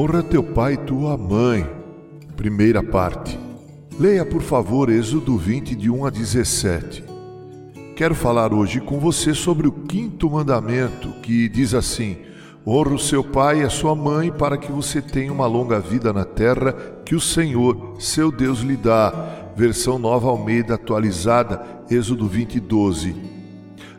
Honra teu pai e tua mãe. Primeira parte. Leia, por favor, Êxodo 20, de 1 a 17. Quero falar hoje com você sobre o quinto mandamento, que diz assim: Honra o seu pai e a sua mãe para que você tenha uma longa vida na terra que o Senhor, seu Deus, lhe dá. Versão Nova Almeida atualizada, Êxodo 20, 12.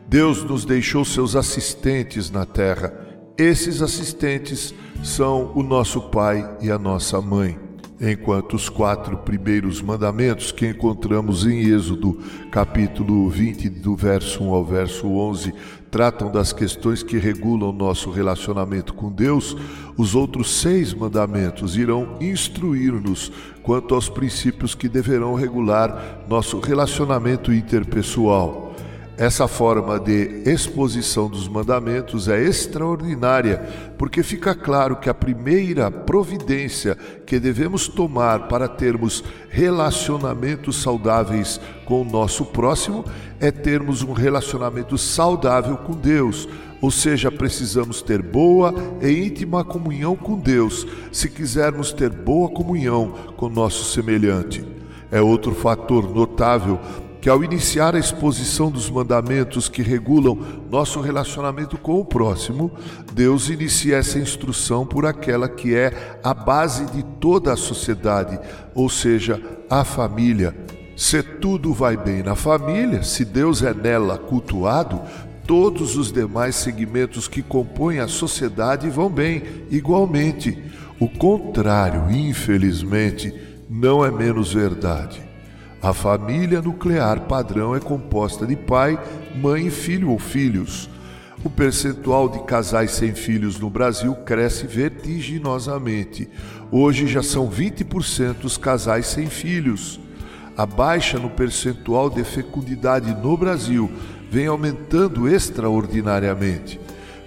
Deus nos deixou seus assistentes na terra. Esses assistentes são o nosso pai e a nossa mãe. Enquanto os quatro primeiros mandamentos que encontramos em Êxodo, capítulo 20, do verso 1 ao verso 11, tratam das questões que regulam nosso relacionamento com Deus, os outros seis mandamentos irão instruir-nos quanto aos princípios que deverão regular nosso relacionamento interpessoal. Essa forma de exposição dos mandamentos é extraordinária, porque fica claro que a primeira providência que devemos tomar para termos relacionamentos saudáveis com o nosso próximo é termos um relacionamento saudável com Deus. Ou seja, precisamos ter boa e íntima comunhão com Deus, se quisermos ter boa comunhão com nosso semelhante. É outro fator notável que ao iniciar a exposição dos mandamentos que regulam nosso relacionamento com o próximo, Deus inicia essa instrução por aquela que é a base de toda a sociedade, ou seja, a família. Se tudo vai bem na família, se Deus é nela cultuado, todos os demais segmentos que compõem a sociedade vão bem igualmente. O contrário, infelizmente, não é menos verdade. A família nuclear padrão é composta de pai, mãe, filho ou filhos. O percentual de casais sem filhos no Brasil cresce vertiginosamente. Hoje já são 20% os casais sem filhos. A baixa no percentual de fecundidade no Brasil vem aumentando extraordinariamente.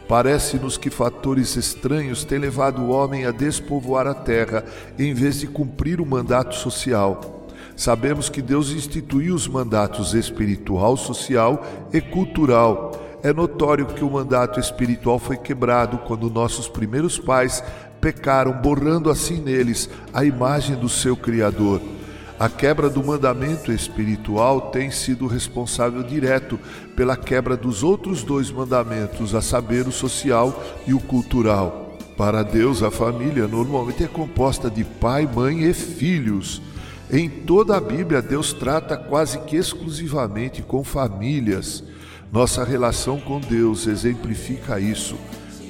Parece-nos que fatores estranhos têm levado o homem a despovoar a terra em vez de cumprir o mandato social. Sabemos que Deus instituiu os mandatos espiritual, social e cultural. É notório que o mandato espiritual foi quebrado quando nossos primeiros pais pecaram, borrando assim neles a imagem do seu Criador. A quebra do mandamento espiritual tem sido responsável direto pela quebra dos outros dois mandamentos, a saber, o social e o cultural. Para Deus, a família normalmente é composta de pai, mãe e filhos. Em toda a Bíblia, Deus trata quase que exclusivamente com famílias. Nossa relação com Deus exemplifica isso.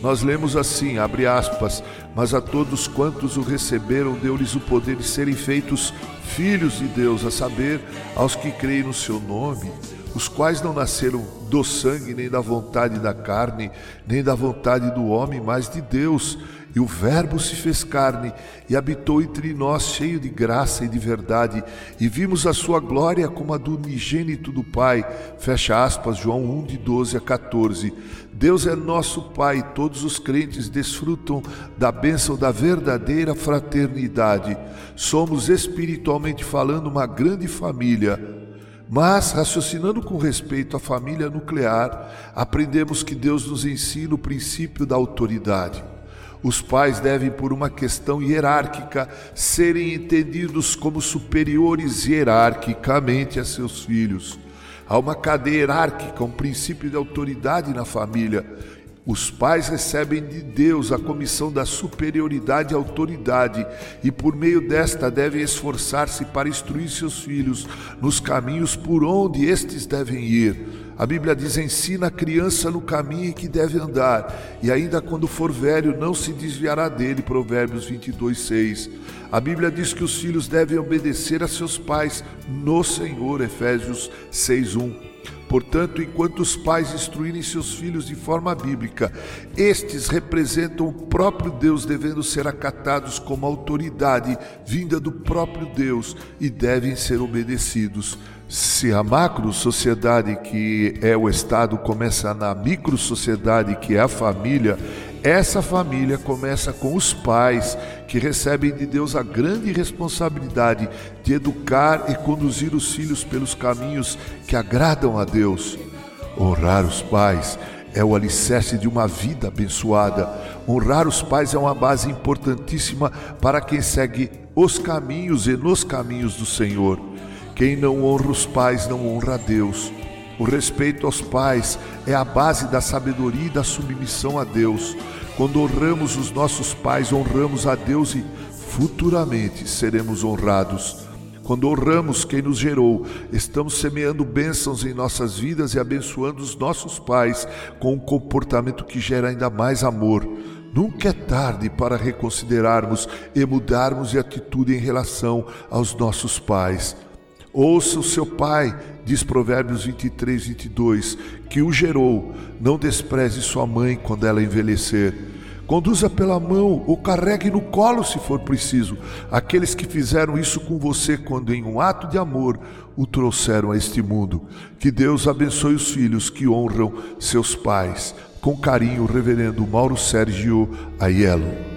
Nós lemos assim, abre aspas, mas a todos quantos o receberam, deu-lhes o poder de serem feitos filhos de Deus, a saber, aos que creem no seu nome, os quais não nasceram do sangue, nem da vontade da carne, nem da vontade do homem, mas de Deus. E o Verbo se fez carne e habitou entre nós, cheio de graça e de verdade, e vimos a sua glória como a do unigênito do Pai. Fecha aspas, João 1, de 12 a 14. Deus é nosso Pai, todos os crentes desfrutam da bênção da verdadeira fraternidade. Somos, espiritualmente falando, uma grande família. Mas, raciocinando com respeito à família nuclear, aprendemos que Deus nos ensina o princípio da autoridade. Os pais devem, por uma questão hierárquica, serem entendidos como superiores hierarquicamente a seus filhos. Há uma cadeia hierárquica, um princípio de autoridade na família. Os pais recebem de Deus a comissão da superioridade e autoridade, e por meio desta devem esforçar-se para instruir seus filhos nos caminhos por onde estes devem ir. A Bíblia diz: ensina a criança no caminho em que deve andar, e ainda quando for velho não se desviará dele. Provérbios 22, 6. A Bíblia diz que os filhos devem obedecer a seus pais no Senhor. Efésios 6, 1. Portanto, enquanto os pais instruírem seus filhos de forma bíblica, estes representam o próprio Deus, devendo ser acatados como autoridade vinda do próprio Deus e devem ser obedecidos. Se a macro sociedade, que é o Estado, começa na micro sociedade, que é a família, essa família começa com os pais, que recebem de Deus a grande responsabilidade de educar e conduzir os filhos pelos caminhos que agradam a Deus. Honrar os pais é o alicerce de uma vida abençoada. Honrar os pais é uma base importantíssima para quem segue os caminhos e nos caminhos do Senhor. Quem não honra os pais não honra a Deus. O respeito aos pais é a base da sabedoria e da submissão a Deus. Quando honramos os nossos pais, honramos a Deus e futuramente seremos honrados. Quando honramos quem nos gerou, estamos semeando bênçãos em nossas vidas e abençoando os nossos pais com um comportamento que gera ainda mais amor. Nunca é tarde para reconsiderarmos e mudarmos de atitude em relação aos nossos pais. Ouça o seu pai, diz Provérbios 23, 22, que o gerou. Não despreze sua mãe quando ela envelhecer. Conduza pela mão ou carregue no colo se for preciso aqueles que fizeram isso com você quando, em um ato de amor, o trouxeram a este mundo. Que Deus abençoe os filhos que honram seus pais. Com carinho, Reverendo Mauro Sérgio Aiello.